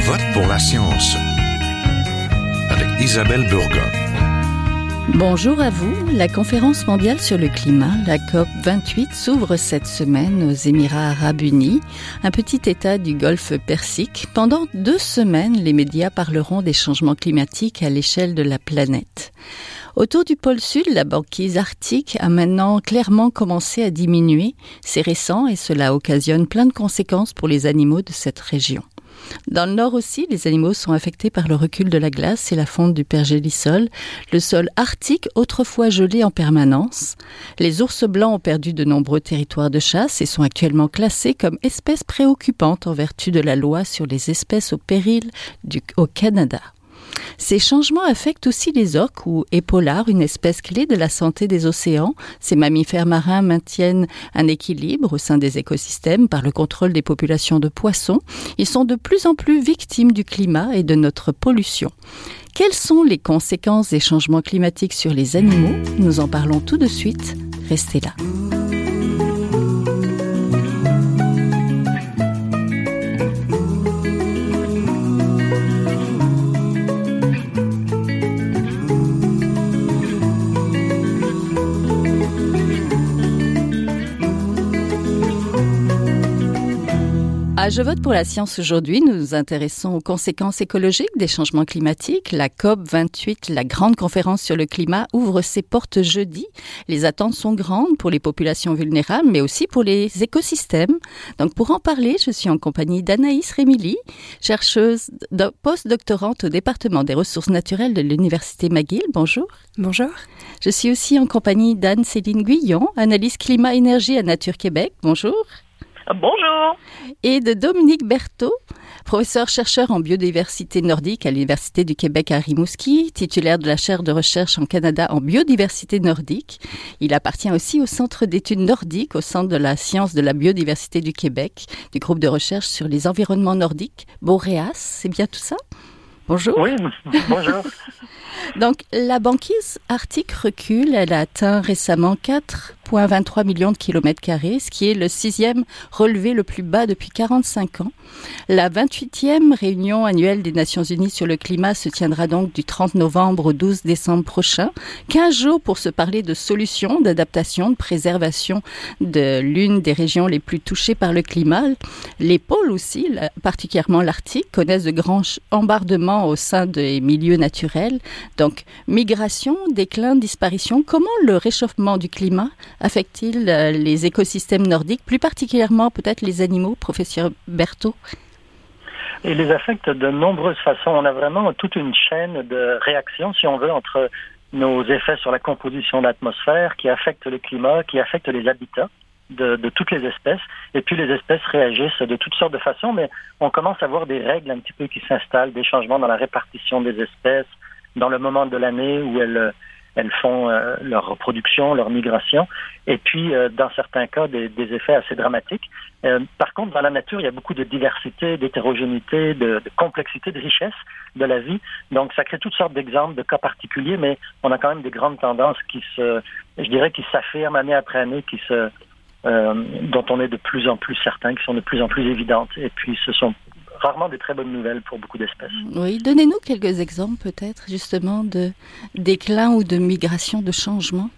vote pour la science avec Isabelle Burgon. Bonjour à vous. La conférence mondiale sur le climat, la COP 28, s'ouvre cette semaine aux Émirats arabes unis, un petit État du Golfe Persique. Pendant deux semaines, les médias parleront des changements climatiques à l'échelle de la planète. Autour du pôle sud, la banquise arctique a maintenant clairement commencé à diminuer. C'est récent et cela occasionne plein de conséquences pour les animaux de cette région. Dans le nord aussi, les animaux sont affectés par le recul de la glace et la fonte du pergélisol, le sol arctique autrefois gelé en permanence. Les ours blancs ont perdu de nombreux territoires de chasse et sont actuellement classés comme espèces préoccupantes en vertu de la loi sur les espèces au péril au Canada. Ces changements affectent aussi les orques ou épaulards, une espèce clé de la santé des océans. Ces mammifères marins maintiennent un équilibre au sein des écosystèmes par le contrôle des populations de poissons. Ils sont de plus en plus victimes du climat et de notre pollution. Quelles sont les conséquences des changements climatiques sur les animaux? Nous en parlons tout de suite. Restez là. À Je vote pour la science aujourd'hui, nous nous intéressons aux conséquences écologiques des changements climatiques. La COP 28, la grande conférence sur le climat, ouvre ses portes jeudi. Les attentes sont grandes pour les populations vulnérables, mais aussi pour les écosystèmes. Donc pour en parler, je suis en compagnie d'Anaïs Rémilly, chercheuse post-doctorante au département des ressources naturelles de l'Université McGill. Bonjour. Bonjour. Je suis aussi en compagnie d'Anne-Céline Guyon, analyse climat-énergie à Nature Québec. Bonjour. Bonjour. Et de Dominique Berthaud, professeur-chercheur en biodiversité nordique à l'Université du Québec à Rimouski, titulaire de la chaire de recherche en Canada en biodiversité nordique. Il appartient aussi au Centre d'études nordiques au Centre de la science de la biodiversité du Québec, du groupe de recherche sur les environnements nordiques, Boreas, c'est bien tout ça? Bonjour. Oui, bonjour. Donc, la banquise arctique recule. Elle a atteint récemment 4,23 millions de kilomètres carrés, ce qui est le sixième relevé le plus bas depuis 45 ans. La 28e réunion annuelle des Nations Unies sur le climat se tiendra donc du 30 novembre au 12 décembre prochain. 15 jours pour se parler de solutions, d'adaptation, de préservation de l'une des régions les plus touchées par le climat. Les pôles aussi, particulièrement l'Arctique, connaissent de grands embardements au sein des milieux naturels. Donc, migration, déclin, disparition, comment le réchauffement du climat affecte-t-il euh, les écosystèmes nordiques, plus particulièrement peut-être les animaux, professeur Berthaud? Il les affecte de nombreuses façons. On a vraiment toute une chaîne de réactions, si on veut, entre nos effets sur la composition de l'atmosphère qui affectent le climat, qui affectent les habitats de, de, toutes les espèces. Et puis les espèces réagissent de toutes sortes de façons, mais on commence à voir des règles un petit peu qui s'installent, des changements dans la répartition des espèces, dans le moment de l'année où elles, elles font euh, leur reproduction, leur migration, et puis euh, dans certains cas des, des effets assez dramatiques. Euh, par contre, dans la nature, il y a beaucoup de diversité, d'hétérogénéité, de, de, complexité, de richesse de la vie. Donc, ça crée toutes sortes d'exemples, de cas particuliers, mais on a quand même des grandes tendances qui se, je dirais, qui s'affirment année après année, qui se, dont on est de plus en plus certain, qui sont de plus en plus évidentes. Et puis, ce sont rarement des très bonnes nouvelles pour beaucoup d'espèces. Oui, donnez-nous quelques exemples peut-être justement de déclin ou de migration, de changement.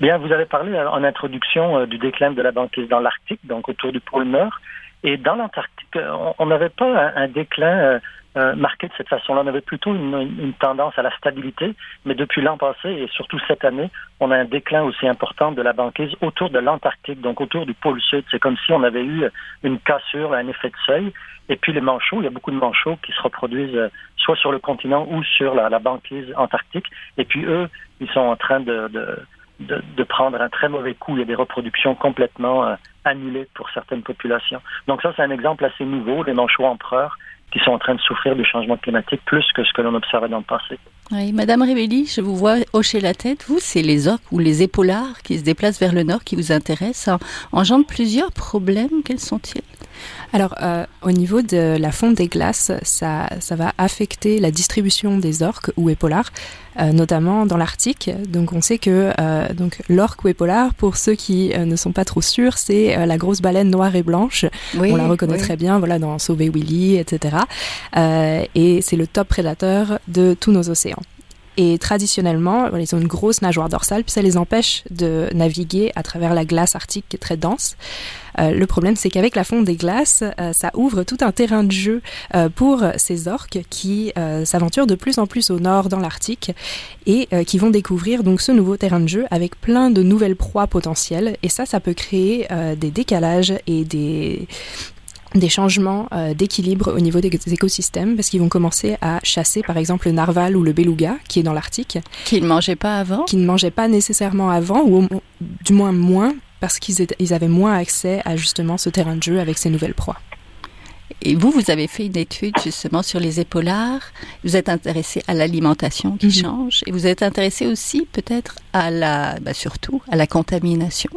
Bien, vous avez parlé en introduction euh, du déclin de la banquise dans l'Arctique, donc autour du pôle Nord. Et dans l'Antarctique, euh, on n'avait pas un, déclin euh, marqué de cette façon-là. On avait plutôt une, tendance à la stabilité, mais depuis l'an passé et surtout cette année, on a un déclin aussi important de la banquise autour de l'Antarctique, donc autour du pôle sud. C'est comme si on avait eu une cassure, un effet de seuil. Et puis les manchots, il y a beaucoup de manchots qui se reproduisent euh, soit sur le continent ou sur la, banquise antarctique. Et puis eux, ils sont en train de, de, prendre un très mauvais coup. Il y a des reproductions complètement euh, annulées pour certaines populations. Donc ça, c'est un exemple assez nouveau, des manchots empereurs qui sont en train de souffrir du changement climatique plus que ce que l'on observait dans le passé. Oui, Madame Révelli, je vous vois hocher la tête. Vous, c'est les orques ou les épaulards qui se déplacent vers le nord qui vous intéressent. En, engendrent plusieurs problèmes. Quels sont-ils? Alors, euh, au niveau de la fonte des glaces, ça, ça va affecter la distribution des orques ou épaulards, euh, notamment dans l'Arctique. Donc, on sait que euh, donc l'orque ou épaulard, pour ceux qui euh, ne sont pas trop sûrs, c'est euh, la grosse baleine noire et blanche. Oui, on la reconnaît oui. très bien, voilà, dans Sauver Willy, etc. Euh, et c'est le top prédateur de tous nos océans. Et traditionnellement, ils ont une grosse nageoire dorsale, puis ça les empêche de naviguer à travers la glace arctique qui est très dense. Euh, le problème, c'est qu'avec la fonte des glaces, euh, ça ouvre tout un terrain de jeu euh, pour ces orques qui s'aventurent de plus en plus au nord dans l'Arctique et qui vont découvrir donc ce nouveau terrain de jeu avec plein de nouvelles proies potentielles. Et ça, ça peut créer des décalages et des des changements euh, d'équilibre au niveau des des écosystèmes parce qu'ils vont commencer à chasser par exemple le narval ou le beluga qui est dans l'Arctique Qu'ils ne mangeaient pas avant? Qui ne mangeaient pas nécessairement avant, ou au- du moins moins, parce qu'ils avaient moins accès à justement ce terrain de jeu avec ces nouvelles proies. Et vous, vous avez fait une étude justement sur les épaulards. Vous êtes intéressé à l'alimentation qui Mhm. change et vous êtes intéressé aussi peut-être à la, bah, surtout à la contamination.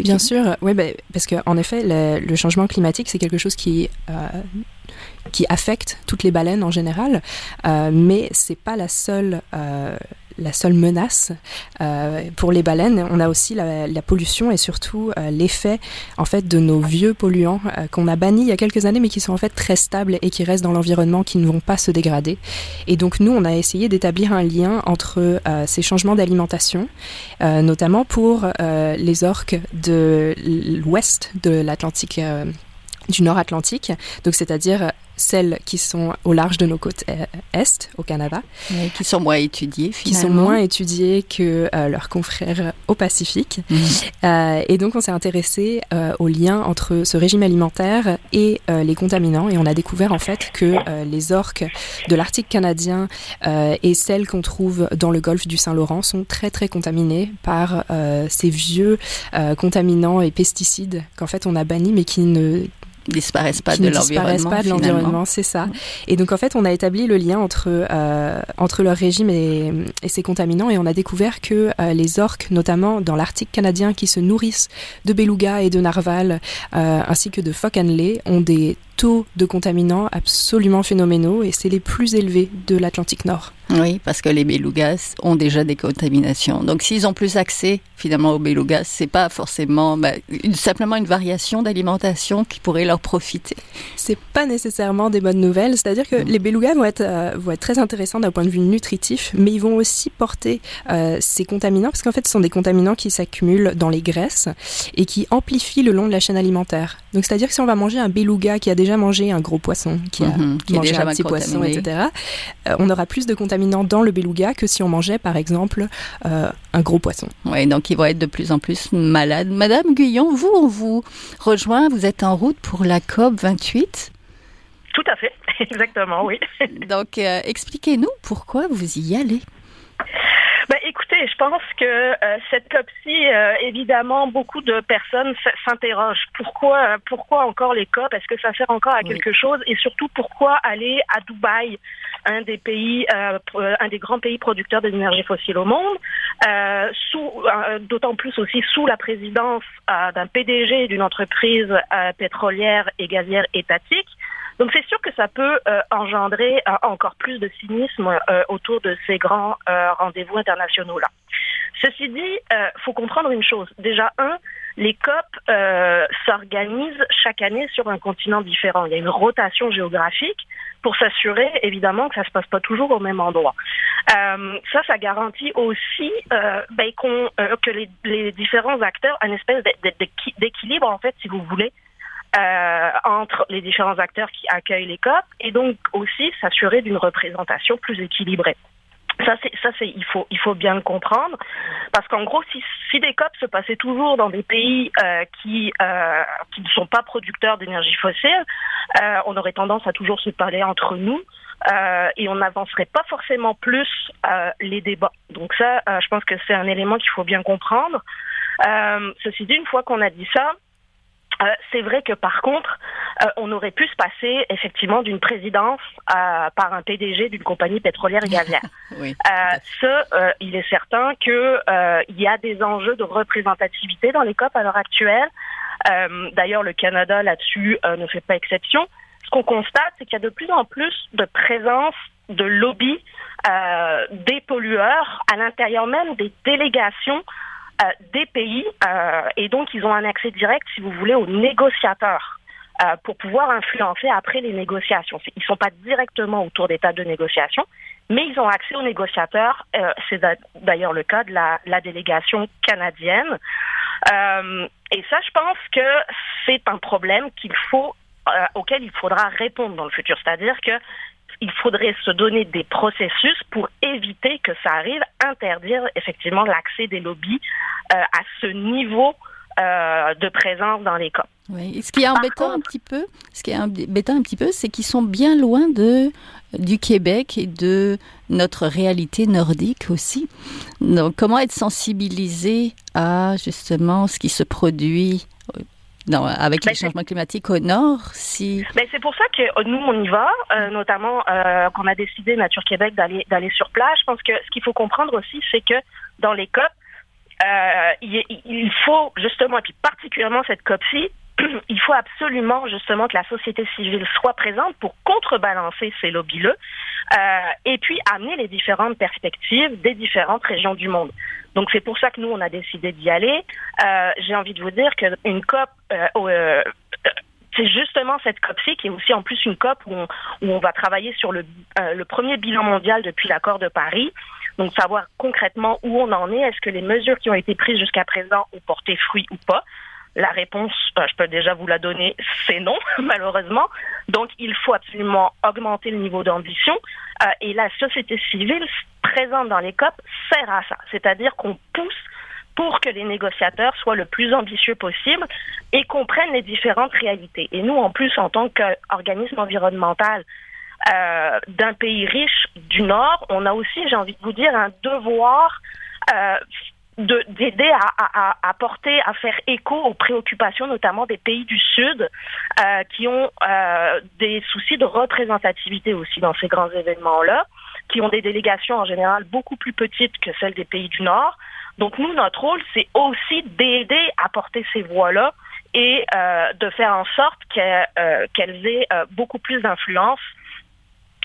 Bien sûr, oui, ben, parce qu'en effet, le, le changement climatique, c'est quelque chose qui, euh, qui affecte toutes les baleines en général, euh, mais c'est pas la seule. euh, la seule menace euh, pour les baleines, on a aussi la, pollution et surtout euh, l'effet en fait de nos vieux polluants euh, qu'on a bannis il y a quelques années, mais qui sont en fait très stables et qui restent dans l'environnement, qui ne vont pas se dégrader. Et donc nous, on a essayé d'établir un lien entre ces changements d'alimentation, notamment pour les orques de l'ouest de l'Atlantique, du Nord Atlantique, donc c'est-à-dire celles qui sont au large de nos côtes euh, est, au Canada, Oui, qui sont moins étudiés qui finalement. sont moins étudiées que euh, leurs confrères au Pacifique. Mhm. Euh, et donc on s'est intéressé euh, au lien entre ce régime alimentaire et euh, les contaminants et on a découvert en fait que euh, les orques de l'Arctique canadien euh, et celles qu'on trouve dans le golfe du Saint-Laurent sont très très contaminées par euh, ces vieux euh, contaminants et pesticides qu'en fait on a bannis mais qui ne disparaissent pas qui de ne disparaissent l'environnement. pas de l'environnement, c'est ça. Et donc en fait, on a établi le lien entre euh, entre leur régime et, et ces contaminants, et on a découvert que euh, les orques, notamment dans l'Arctique canadien, qui se nourrissent de belugas et de narvals, euh, ainsi que de phoques annelés, ont des taux de contaminants absolument phénoménaux, et c'est les plus élevés de l'Atlantique Nord. Oui, parce que les belugas ont déjà des contaminations. Donc, s'ils ont plus accès finalement aux belugas, c'est pas forcément bah, une- simplement une variation d'alimentation qui pourrait leur profiter. C'est pas nécessairement des bonnes nouvelles, c'est-à-dire que les belugas vont être, euh, vont être très intéressants d'un point de vue nutritif, mais ils vont aussi porter euh, ces contaminants, parce qu'en fait, ce sont des contaminants qui s'accumulent dans les graisses et qui amplifient le long de la chaîne alimentaire. Donc, c'est-à-dire que si on va manger un beluga qui a déjà mangé un gros poisson, qui a Mhm, qui mangé déjà un petit poisson, etc., euh, on aura plus de contaminants dans le beluga que si on mangeait, par exemple, euh, un gros poisson. Oui, donc ils vont être de plus en plus malades. Madame Guyon, vous, on vous rejoint, vous êtes en route pour la COP 28. Tout à fait, exactement, oui. Donc, euh, expliquez-nous pourquoi vous y allez. Écoutez, je pense que euh, cette COP-ci, euh, évidemment, beaucoup de personnes s'interrogent. Pourquoi, euh, pourquoi encore les COP? Est-ce que ça sert encore à Oui. quelque chose? Et surtout, pourquoi aller à Dubaï, un des pays, euh, un des grands pays producteurs d'énergie fossile au monde, d'autant plus aussi sous la présidence d'un PDG d'une entreprise pétrolière et gazière étatique. Donc c'est sûr que ça peut euh, engendrer euh, encore plus de cynisme euh, autour de ces grands rendez-vous internationaux là. Ceci dit, euh, faut comprendre une chose. Déjà un, les COP s'organisent chaque année sur un continent différent. Il y a une rotation géographique pour s'assurer évidemment que ça se passe pas toujours au même endroit. Ça, ça garantit aussi ben, que les, les différents acteurs, un espèce d'é- d'é- d'équi- d'équilibre en fait, si vous voulez, euh, entre les différents acteurs qui accueillent les COP et donc aussi s'assurer d'une représentation plus équilibrée. Ça, c'est, ça, c'est, il faut, il faut bien le comprendre, parce qu'en gros, si, si des COP se passaient toujours dans des pays euh, qui, euh, qui ne sont pas producteurs d'énergie fossile, euh, on aurait tendance à toujours se parler entre nous. euh, et on n'avancerait pas forcément plus euh, les débats. Donc ça, euh, je pense que c'est un élément qu'il faut bien comprendre. Ceci dit, une fois qu'on a dit ça, euh, c'est vrai que par contre, euh, on aurait pu se passer effectivement d'une présidence euh, par un PDG d'une compagnie pétrolière et gazière. Oui. Ce, il est certain que euh, il y a des enjeux de représentativité dans les COP à l'heure actuelle. D'ailleurs, le Canada là-dessus ne fait pas exception. Ce qu'on constate, c'est qu'il y a de plus en plus de présence de lobbies des pollueurs à l'intérieur même des délégations des pays, et donc ils ont un accès direct, si vous voulez, aux négociateurs. Euh, pour pouvoir influencer après les négociations. Ils ne sont pas directement autour des tables de négociation, mais ils ont accès aux négociateurs. Euh, c'est d'ailleurs le cas de la, la délégation canadienne. Euh, et ça, je pense que c'est un problème qu'il faut, euh, auquel il faudra répondre dans le futur. C'est-à-dire que il faudrait se donner des processus pour éviter que ça arrive, interdire effectivement l'accès des lobbies euh, à ce niveau euh, de présence dans les cas. Oui. ce qui est embêtant un petit peu, ce qui est embêtant un petit peu, c'est qu'ils sont bien loin de du Québec et de notre réalité nordique aussi. Donc, comment être sensibilisé à justement ce qui se produit non, avec ben, les changements climatiques au nord, si. Ben c'est pour ça que euh, nous on y va, euh, notamment euh, qu'on a décidé Nature Québec d'aller d'aller sur place. Je pense que ce qu'il faut comprendre aussi, c'est que dans les COP, euh, il, il, faut justement, et puis particulièrement cette COP-ci, il faut absolument justement que la société civile soit présente pour contrebalancer ces lobbies-là euh, et puis amener les différentes perspectives des différentes régions du monde. Donc c'est pour ça que nous on a décidé d'y aller. Euh, J'ai envie de vous dire qu'une COP euh, euh, c'est justement cette COP-ci qui est aussi en plus une COP où on, où on va travailler sur le, le premier bilan mondial depuis l'accord de Paris. Donc savoir concrètement où on en est, est-ce que les mesures qui ont été prises jusqu'à présent ont porté fruit ou pas. La réponse, euh, je peux déjà vous la donner, c'est non, malheureusement. Donc, il faut absolument augmenter le niveau d'ambition. Euh, et la société civile présente dans les COP sert à ça. C'est-à-dire qu'on pousse pour que les négociateurs soient le plus ambitieux possible et comprennent les différentes réalités. Et nous, en plus, en tant qu'organisme environnemental euh, d'un pays riche du Nord, on a aussi, j'ai envie de vous dire, un devoir d'aider à, à, à, porter, à faire écho aux préoccupations notamment des pays du Sud euh, qui ont euh, des soucis de représentativité aussi dans ces grands événements-là, qui ont des délégations en général beaucoup plus petites que celles des pays du Nord. Donc nous, notre rôle, c'est aussi d'aider à porter ces voix-là et euh, de faire en sorte qu'elles euh, aient euh, beaucoup plus d'influence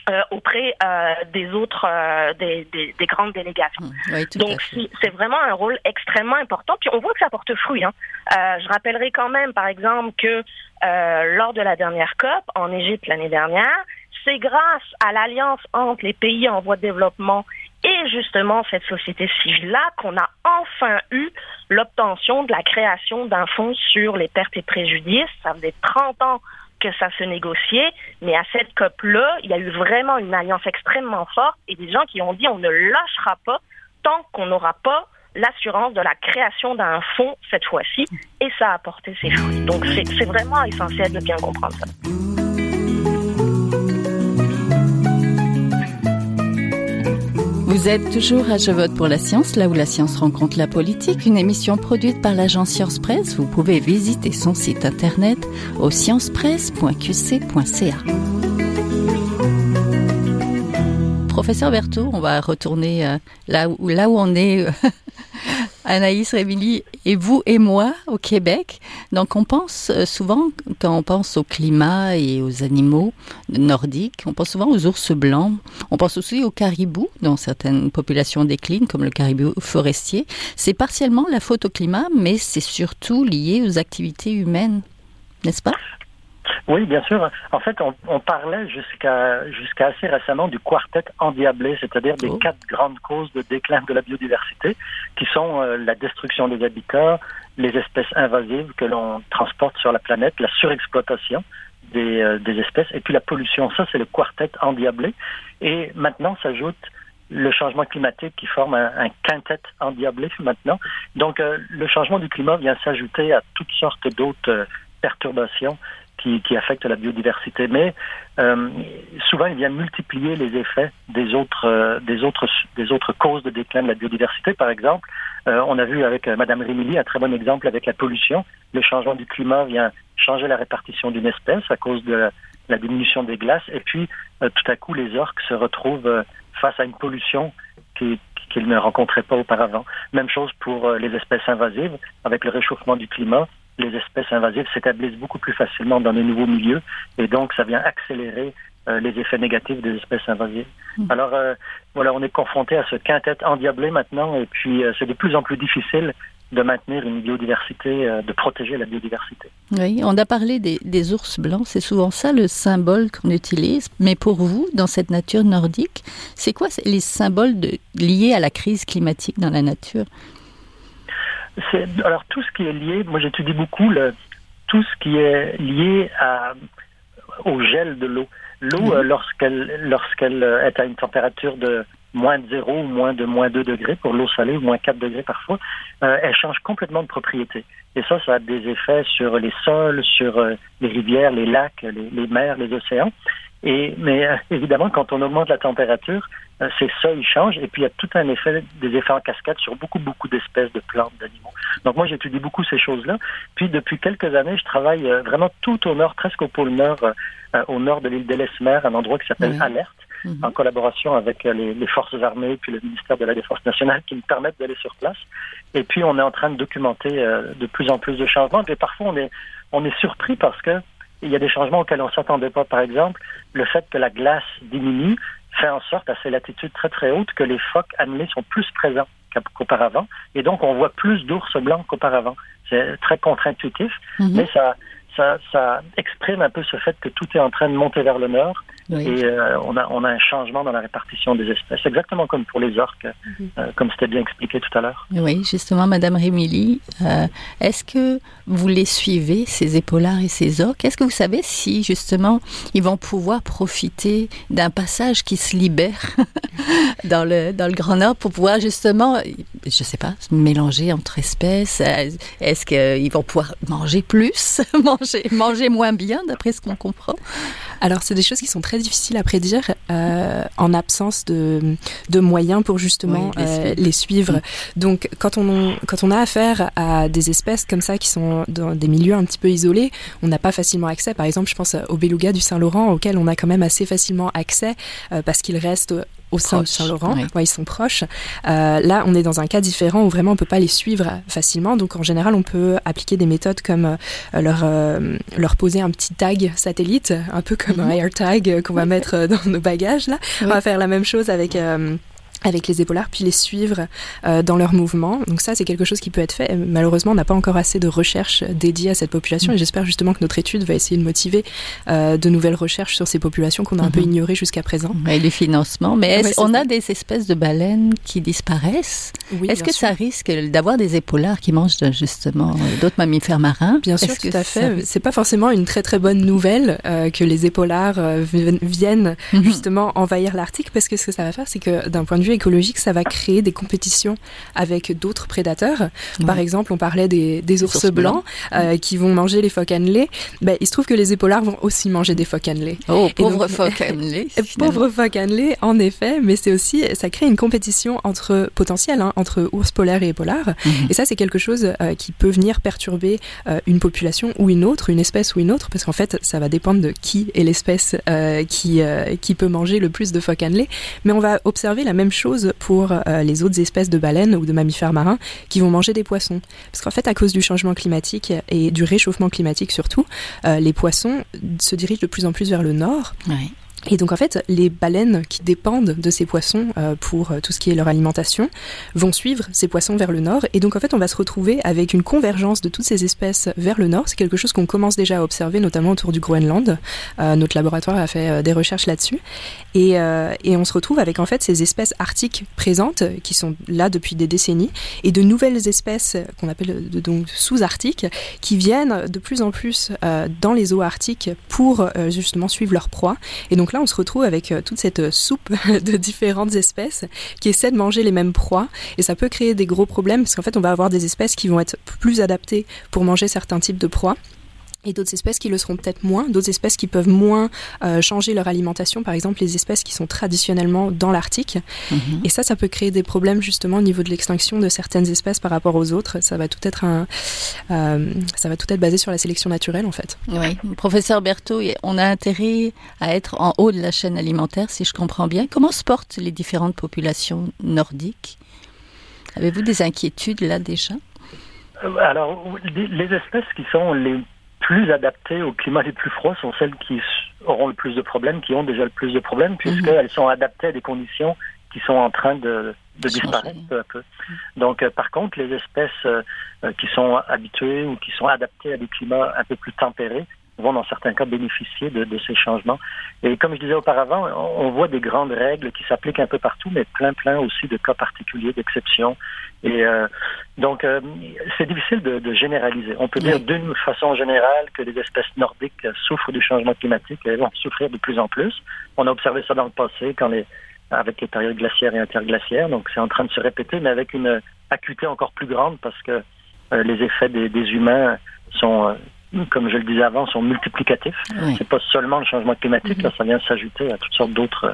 euh, auprès euh, des autres euh, des, des, des, grandes délégations. Mmh, Donc c'est vraiment un rôle extrêmement important. Puis on voit que ça porte fruit. Hein. Euh, je rappellerai quand même, par exemple, que lors de la dernière COP en Égypte l'année dernière, c'est grâce à l'alliance entre les pays en voie de développement et justement cette société civile-là qu'on a enfin eu l'obtention de la création d'un fonds sur les pertes et préjudices. Ça faisait 30 ans que ça se négociait, mais à cette COP-là, il y a eu vraiment une alliance extrêmement forte et des gens qui ont dit on ne lâchera pas tant qu'on n'aura pas l'assurance de la création d'un fonds cette fois-ci, et ça a apporté ses fruits. Donc c'est vraiment essentiel de bien comprendre ça. Vous êtes toujours à Je vote pour la science, là où la science rencontre la politique, une émission produite par l'agence Science Presse. Vous pouvez visiter son site internet au sciencepresse.qc.ca. Professeur Berthaud, on va retourner euh, là où, là où on est euh, Anaïs Rémilly et vous et moi au Québec. Donc on pense euh, souvent, quand on pense au climat et aux animaux nordiques, on pense souvent aux ours blancs. On pense aussi aux caribous, dont certaines populations déclinent, comme le caribou forestier. C'est partiellement la faute au climat, mais c'est surtout lié aux activités humaines, n'est-ce pas? Oui, bien sûr. En fait, on, on parlait jusqu'à jusqu'à assez récemment du quartet endiablé, c'est-à-dire des oh. quatre grandes causes de déclin de la biodiversité, qui sont euh, la destruction des habitats, les espèces invasives que l'on transporte sur la planète, la surexploitation des, euh, des espèces, et puis la pollution. Ça, c'est le quartet endiablé. Et maintenant s'ajoute le changement climatique qui forme un, un quintet endiablé maintenant. Donc, euh, le changement du climat vient s'ajouter à toutes sortes d'autres perturbations qui, qui affectent la biodiversité. Mais euh, souvent, il vient multiplier les effets des autres, euh, des autres, des autres causes de déclin de la biodiversité. Par exemple, euh, on a vu avec euh, Madame Rémilly un très bon exemple avec la pollution. Le changement du climat vient changer la répartition d'une espèce à cause de la, diminution des glaces. Et puis, euh, tout à coup, les orques se retrouvent face à une pollution qui, qu'ils ne rencontraient pas auparavant. Même chose pour les espèces invasives. Avec le réchauffement du climat, les espèces invasives s'établissent beaucoup plus facilement dans de nouveaux milieux et donc ça vient accélérer euh, les effets négatifs des espèces invasives. Mm. Alors euh, voilà, on est confronté à ce quintet endiablé maintenant et puis euh, c'est de plus en plus difficile de maintenir une biodiversité, de protéger la biodiversité. Oui, on a parlé des, des ours blancs, c'est souvent ça le symbole qu'on utilise. Mais pour vous, dans cette nature nordique, c'est quoi les symboles de, liés à la crise climatique dans la nature? Alors tout ce qui est lié, moi j'étudie beaucoup le, tout ce qui est lié à, au gel de l'eau. L'eau, euh, lorsqu'elle lorsqu'elle euh, est à une température de moins de 0 ou moins de moins 2 degrés pour l'eau salée ou moins 4 degrés parfois, euh, elle change complètement de propriété. Et ça, ça a des effets sur les sols, sur les rivières, les lacs, les, les, mers, les océans. Et, mais évidemment, quand on augmente la température, ces seuils changent et puis il y a tout un effet, des effets en cascade sur beaucoup, beaucoup d'espèces de plantes, d'animaux. Donc moi, j'étudie beaucoup ces choses-là. Puis depuis quelques années, je travaille vraiment tout au nord, presque au pôle nord euh, au nord de l'île d'Ellesmer, un endroit qui s'appelle Alerte, mhm. en collaboration avec euh, les, les, forces armées puis le ministère de la Défense nationale qui me permettent d'aller sur place. Et puis on est en train de documenter euh, de plus en plus de changements. Et parfois on est on est surpris parce que il y a des changements auxquels on s'attendait pas. Par exemple, le fait que la glace diminue fait en sorte, à ces latitudes très très hautes, que les phoques annelés sont plus présents qu'auparavant. Et donc, on voit plus d'ours blancs qu'auparavant. C'est très contre-intuitif, mhm. mais ça, ça, ça exprime un peu ce fait que tout est en train de monter vers le nord et euh, on, a, on a un changement dans la répartition des espèces, exactement comme pour les orques, mhm. euh, comme c'était bien expliqué tout à l'heure. Oui, justement, Madame Rémilly, euh, est-ce que vous les suivez, ces épaulards et ces orques? Est-ce que vous savez si, justement, ils vont pouvoir profiter d'un passage qui se libère dans, le, dans le Grand Nord pour pouvoir, justement, je ne sais pas, mélanger entre espèces? Est-ce qu'ils vont pouvoir manger plus, manger, manger moins bien, d'après ce qu'on comprend? Alors, c'est des choses qui sont très difficiles à prédire euh, en absence de, de, moyens pour justement les, euh, les, suivre. Mm. Donc, quand on, quand on a affaire à des espèces comme ça qui sont dans des milieux un petit peu isolés, on n'a pas facilement accès. Par exemple, je pense aux belugas du Saint-Laurent, auxquels on a quand même assez facilement accès euh, parce qu'ils restent au sein de Saint-Laurent. Ouais, ils sont proches. Euh, là, on est dans un cas différent où vraiment on peut pas les suivre facilement. Donc, en général, on peut appliquer des méthodes comme euh, leur euh, leur poser un petit tag satellite, un peu comme un mhm. AirTag qu'on va mettre dans nos bagages. Là, on va faire la même chose avec avec les épaulards, puis les suivre euh, dans leurs mouvements. Donc ça, c'est quelque chose qui peut être fait. Malheureusement, on n'a pas encore assez de recherches dédiées à cette population, et j'espère justement que notre étude va essayer de motiver euh, de nouvelles recherches sur ces populations qu'on a un peu mhm. ignorées jusqu'à présent. Et les financements. Mais est on a des espèces de baleines qui disparaissent? Oui, Est-ce que ça risque d'avoir des épaulards qui mangent justement d'autres mammifères marins? Bien sûr, tout à fait. C'est pas forcément une très très bonne nouvelle euh, que les épaulards euh, viennent mhm. justement envahir l'Arctique, parce que ce que ça va faire, c'est que d'un point de vue écologique, ça va créer des compétitions avec d'autres prédateurs. Par exemple, on parlait des, des ours, blancs, euh, qui vont manger les phoques annelés. Ben, il se trouve que les épaulards vont aussi manger des phoques annelés. Oh, pauvres phoques annelés. pauvres phoques annelés, en effet, mais c'est aussi, ça crée une compétition entre potentiels, hein, entre ours polaires et épaulards. Mhm. Et ça, c'est quelque chose euh, qui peut venir perturber euh, une population ou une autre, une espèce ou une autre, parce qu'en fait, ça va dépendre de qui est l'espèce qui, qui peut manger le plus de phoques annelés. Mais on va observer la même chose pour euh, les autres espèces de baleines ou de mammifères marins qui vont manger des poissons. Parce qu'en fait, à cause du changement climatique et du réchauffement climatique surtout, euh, les poissons se dirigent de plus en plus vers le nord. Et donc en fait, les baleines qui dépendent de ces poissons euh, pour euh, tout ce qui est leur alimentation vont suivre ces poissons vers le nord. Et donc en fait, on va se retrouver avec une convergence de toutes ces espèces vers le nord. C'est quelque chose qu'on commence déjà à observer, notamment autour du Groenland. Euh, notre laboratoire a fait des recherches là-dessus. Et, et on se retrouve avec en fait ces espèces arctiques présentes qui sont là depuis des décennies et de nouvelles espèces qu'on appelle donc sous-arctiques qui viennent de plus en plus dans les eaux arctiques pour justement suivre leur proie. Et donc là, on se retrouve avec euh, toute cette euh, soupe de différentes espèces qui essaient de manger les mêmes proies. Et ça peut créer des gros problèmes parce qu'en fait, on va avoir des espèces qui vont être plus adaptées pour manger certains types de proies et d'autres espèces qui le seront peut-être moins, d'autres espèces qui peuvent moins euh, changer leur alimentation, par exemple les espèces qui sont traditionnellement dans l'Arctique. Mhm. Et ça, ça peut créer des problèmes justement au niveau de l'extinction de certaines espèces par rapport aux autres. Ça va tout être un, euh, ça va tout être basé sur la sélection naturelle en fait. Oui, professeur Berthaud, on a intérêt à être en haut de la chaîne alimentaire, si je comprends bien. Comment se portent les différentes populations nordiques? Avez-vous des inquiétudes là déjà? Alors, les espèces qui sont les plus adaptées au climat les plus froids sont celles qui auront le plus de problèmes, qui ont déjà le plus de problèmes, mhm. puisqu'elles sont adaptées à des conditions qui sont en train de, de disparaître peu à peu. Donc, euh, par contre, les espèces euh, qui sont habituées ou qui sont adaptées à des climats un peu plus tempérés vont dans certains cas bénéficier de, ces changements. Et comme je disais auparavant, on, voit des grandes règles qui s'appliquent un peu partout, mais plein, plein aussi de cas particuliers, d'exceptions. Et euh, donc, euh, c'est difficile de, généraliser. On peut dire d'une façon générale que les espèces nordiques souffrent du changement climatique et vont souffrir de plus en plus. On a observé ça dans le passé quand les, avec les périodes glaciaires et interglaciaires. Donc, c'est en train de se répéter, mais avec une acuité encore plus grande parce que euh, les effets des, des humains sont comme je le disais avant, sont multiplicatifs. Oui. C'est pas seulement le changement climatique, là, ça vient s'ajouter à toutes sortes d'autres euh,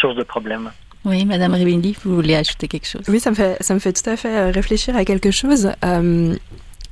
sources de problèmes. Oui, Madame Ribindi, vous voulez ajouter quelque chose? Oui, ça me fait, ça me fait tout à fait euh, réfléchir à quelque chose. Euh,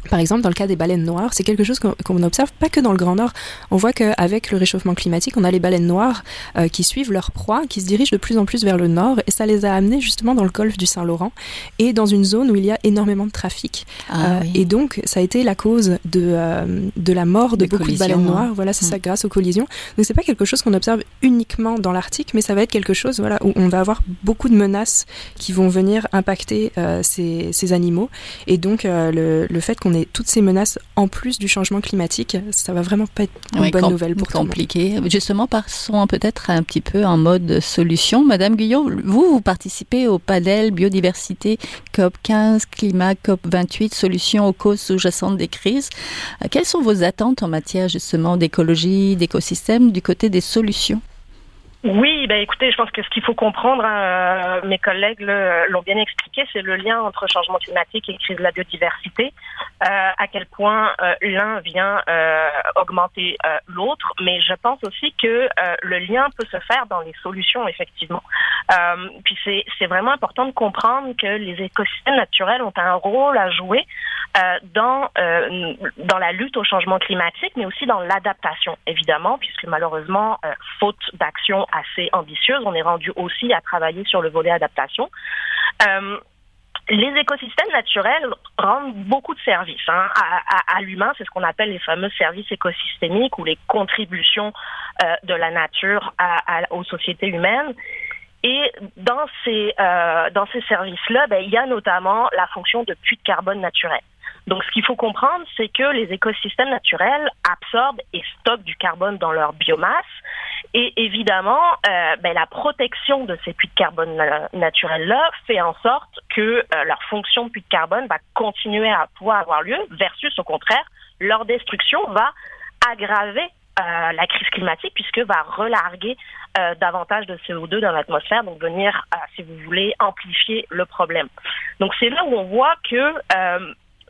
par exemple, dans le cas des baleines noires, c'est quelque chose qu'on observe pas que dans le Grand Nord. On voit qu'avec le réchauffement climatique, on a les baleines noires euh, qui suivent leur proie, qui se dirigent de plus en plus vers le nord, et ça les a amenées justement dans le golfe du Saint-Laurent et dans une zone où il y a énormément de trafic. Ah, euh, oui. Et donc, ça a été la cause de, euh, de la mort de beaucoup de baleines noires. Hein. Voilà, c'est mmh. ça, grâce aux collisions. Donc, c'est pas quelque chose qu'on observe uniquement dans l'Arctique, mais ça va être quelque chose, voilà, où on va avoir beaucoup de menaces qui vont venir impacter ces, ces, animaux. Et donc, le, le fait qu'on ait toutes ces menaces en plus du changement climatique, ça va vraiment pas être une oui, bonne nouvelle pour compliqué. Justement, passons peut-être un petit peu en mode solution. Madame Guyot, vous, vous participez au panel biodiversité COP 15, climat COP 28, solutions aux causes sous-jacentes des crises. Quelles sont vos attentes en matière justement d'écologie, d'écosystème du côté des solutions? Oui, ben écoutez, je pense que ce qu'il faut comprendre, euh, mes collègues l'ont bien expliqué, c'est le lien entre changement climatique et crise de la biodiversité, euh, à quel point euh, l'un vient euh, augmenter euh, l'autre, mais je pense aussi que euh, le lien peut se faire dans les solutions, effectivement. puis c'est vraiment important de comprendre que les écosystèmes naturels ont un rôle à jouer dans dans la lutte au changement climatique, mais aussi dans l'adaptation, évidemment, puisque malheureusement, faute d'action assez ambitieuse. On est rendu aussi à travailler sur le volet adaptation. Euh, les écosystèmes naturels rendent beaucoup de services hein, à, l'humain. C'est ce qu'on appelle les fameux services écosystémiques ou les contributions euh, de la nature aux sociétés humaines. Et dans ces, euh, ces services-là, ben, il y a notamment la fonction de puits de carbone naturel. Donc, ce qu'il faut comprendre, c'est que les écosystèmes naturels absorbent et stockent du carbone dans leur biomasse. Et évidemment, euh, ben, la protection de ces puits de carbone naturels-là fait en sorte que euh, leur fonction de puits de carbone va continuer à pouvoir avoir lieu, versus au contraire, leur destruction va aggraver euh, la crise climatique puisque va relarguer euh, davantage de CO2 dans l'atmosphère, donc venir, euh, si vous voulez, amplifier le problème. Donc c'est là où on voit que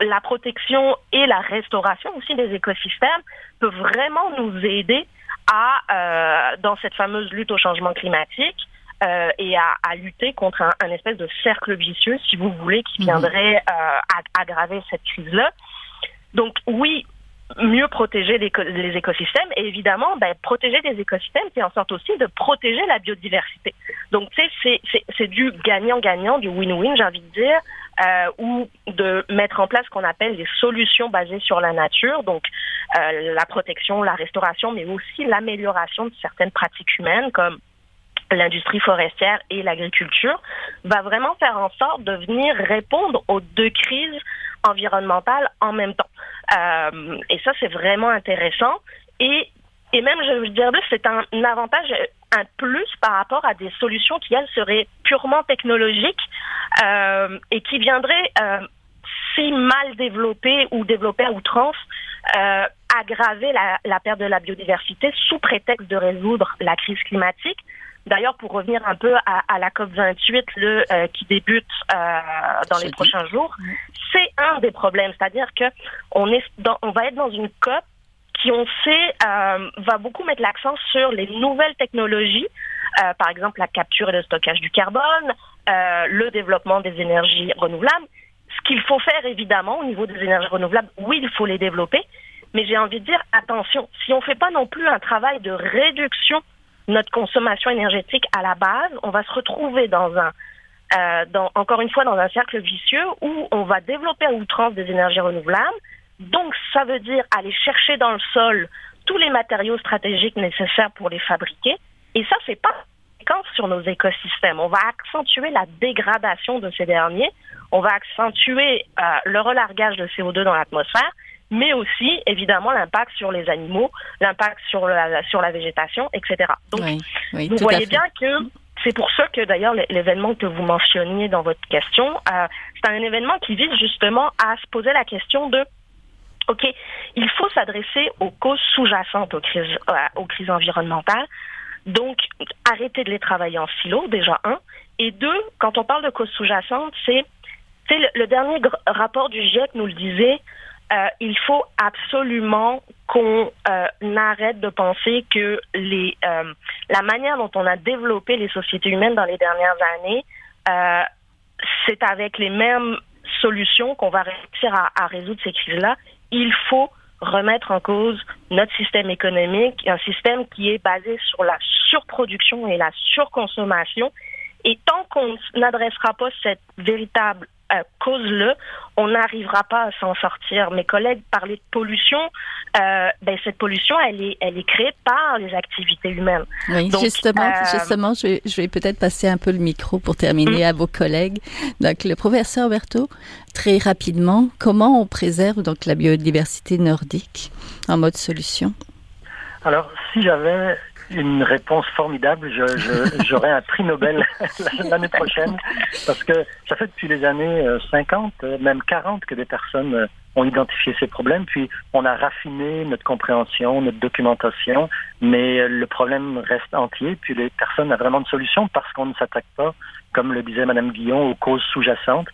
la protection et la restauration aussi des écosystèmes peuvent vraiment nous aider à, euh, dans cette fameuse lutte au changement climatique, euh, et à, à, lutter contre un, un, espèce de cercle vicieux, si vous voulez, qui viendrait euh, aggraver cette crise-là. Donc oui, mieux protéger les, écosystèmes et évidemment ben, protéger des écosystèmes c'est en sorte aussi de protéger la biodiversité. Donc sais c'est du gagnant-gagnant, du win-win j'ai envie de dire, euh, ou de mettre en place ce qu'on appelle des solutions basées sur la nature, donc euh, la protection, la restauration, mais aussi l'amélioration de certaines pratiques humaines comme l'industrie forestière et l'agriculture, va vraiment faire en sorte de venir répondre aux deux crises environnementales en même temps. Euh, et ça, c'est vraiment intéressant. Et, et même, je dire, c'est un, avantage, un plus par rapport à des solutions qui, elles, seraient purement technologiques euh, et qui viendraient, euh, si mal développées ou développées à outrance, aggraver la perte de la biodiversité sous prétexte de résoudre la crise climatique. D'ailleurs, pour revenir un peu à, à la COP 28, le euh, qui débute euh, dans les prochains jours, c'est un des problèmes, c'est-à-dire que on est dans, on va être dans une COP qui, on sait, euh, va beaucoup mettre l'accent sur les nouvelles technologies, par exemple la capture et le stockage du carbone, le développement des énergies renouvelables. Ce qu'il faut faire, évidemment, au niveau des énergies renouvelables, oui, il faut les développer, mais j'ai envie de dire, attention, si on ne fait pas non plus un travail de réduction notre consommation énergétique à la base, on va se retrouver dans un euh, encore une fois dans un cercle vicieux où on va développer à outrance des énergies renouvelables. Donc ça veut dire aller chercher dans le sol tous les matériaux stratégiques nécessaires pour les fabriquer. Et ça, c'est pas sur nos écosystèmes. On va accentuer la dégradation de ces derniers, on va accentuer euh, le relargage de CO2 dans l'atmosphère, mais aussi évidemment l'impact sur les animaux, l'impact sur la, sur la végétation, etc. Donc, vous voyez bien que c'est pour ça que d'ailleurs l'événement que vous mentionniez dans votre question, euh, c'est un événement qui vise justement à se poser la question de OK, il faut s'adresser aux causes sous-jacentes aux crises, euh, aux crises environnementales. Donc, arrêter de les travailler en silo, déjà un. Et deux, quand on parle de causes sous-jacentes, c'est le, le dernier rapport du GIEC nous le disait, euh, il faut absolument qu'on euh, arrête de penser que euh, la manière dont on a développé les sociétés humaines dans les dernières années, c'est avec les mêmes solutions qu'on va réussir à résoudre ces crises-là. Il faut remettre en cause notre système économique, un système qui est basé sur la surproduction et la surconsommation. Et tant qu'on n'adressera pas cette véritable euh, cause-le, on n'arrivera pas à s'en sortir. Mes collègues parlaient de pollution. Euh, ben, cette pollution, elle est, elle est créée par les activités humaines. Oui, justement, euh, justement, je vais, je vais peut-être passer un peu le micro pour terminer hum. à vos collègues. Donc, le professeur Berthaud, très rapidement, comment on préserve donc la biodiversité nordique en mode solution? Alors, si j'avais une réponse formidable. J'aurai un prix Nobel l'année prochaine parce que ça fait depuis les années 50, euh, même 40 que des personnes euh, ont identifié ces problèmes. Puis on a raffiné notre compréhension, notre documentation, mais euh, le problème reste entier. Puis les personnes n'ont vraiment de solution parce qu'on ne s'attaque pas, comme le disait Madame Guillon, aux causes sous-jacentes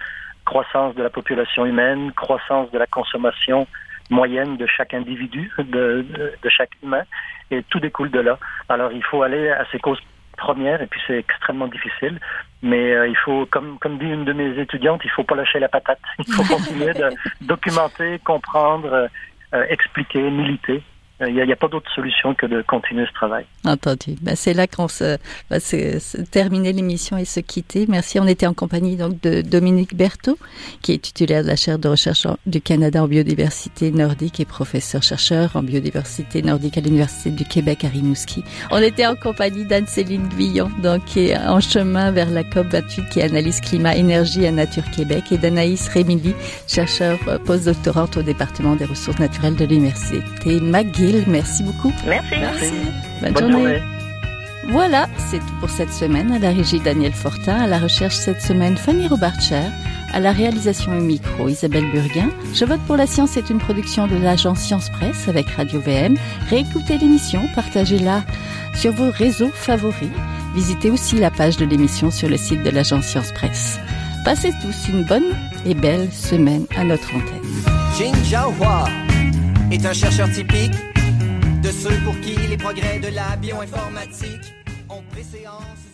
croissance de la population humaine, croissance de la consommation moyenne de chaque individu, de, de, chaque humain, et tout découle de là. Alors il faut aller à ces causes premières, et puis c'est extrêmement difficile, mais euh, il faut, comme, comme dit une de mes étudiantes, il faut pas lâcher la patate. Il faut continuer de documenter, comprendre, euh, expliquer, militer. Il n'y a, a, pas d'autre solution que de continuer ce travail. Entendu. Ben, c'est là qu'on se, va se, terminer l'émission et se quitter. Merci. On était en compagnie donc de Dominique Berthaud, qui est titulaire de la chaire de recherche du Canada en biodiversité nordique et professeur chercheur en biodiversité nordique à l'Université du Québec à Rimouski. On était en compagnie d'Anne-Céline Guillon, donc qui est en chemin vers la COP 28 qui analyse climat, énergie et nature Québec et d'Anaïs Rémilly, chercheur euh, postdoctorante au département des ressources naturelles de l'Université McGill Merci beaucoup. Merci. Merci. Bonne, journée. Voilà, c'est tout pour cette semaine. À la régie Daniel Fortin, à la recherche cette semaine Fanny Robarcher, à la réalisation au micro Isabelle Burguin. Je vote pour la science est une production de l'agence Science Presse avec Radio VM. Réécoutez l'émission, partagez-la sur vos réseaux favoris. Visitez aussi la page de l'émission sur le site de l'agence Science Presse. Passez tous une bonne et belle semaine à notre antenne. est un chercheur typique de ceux pour qui les progrès de la bioinformatique ont préséance.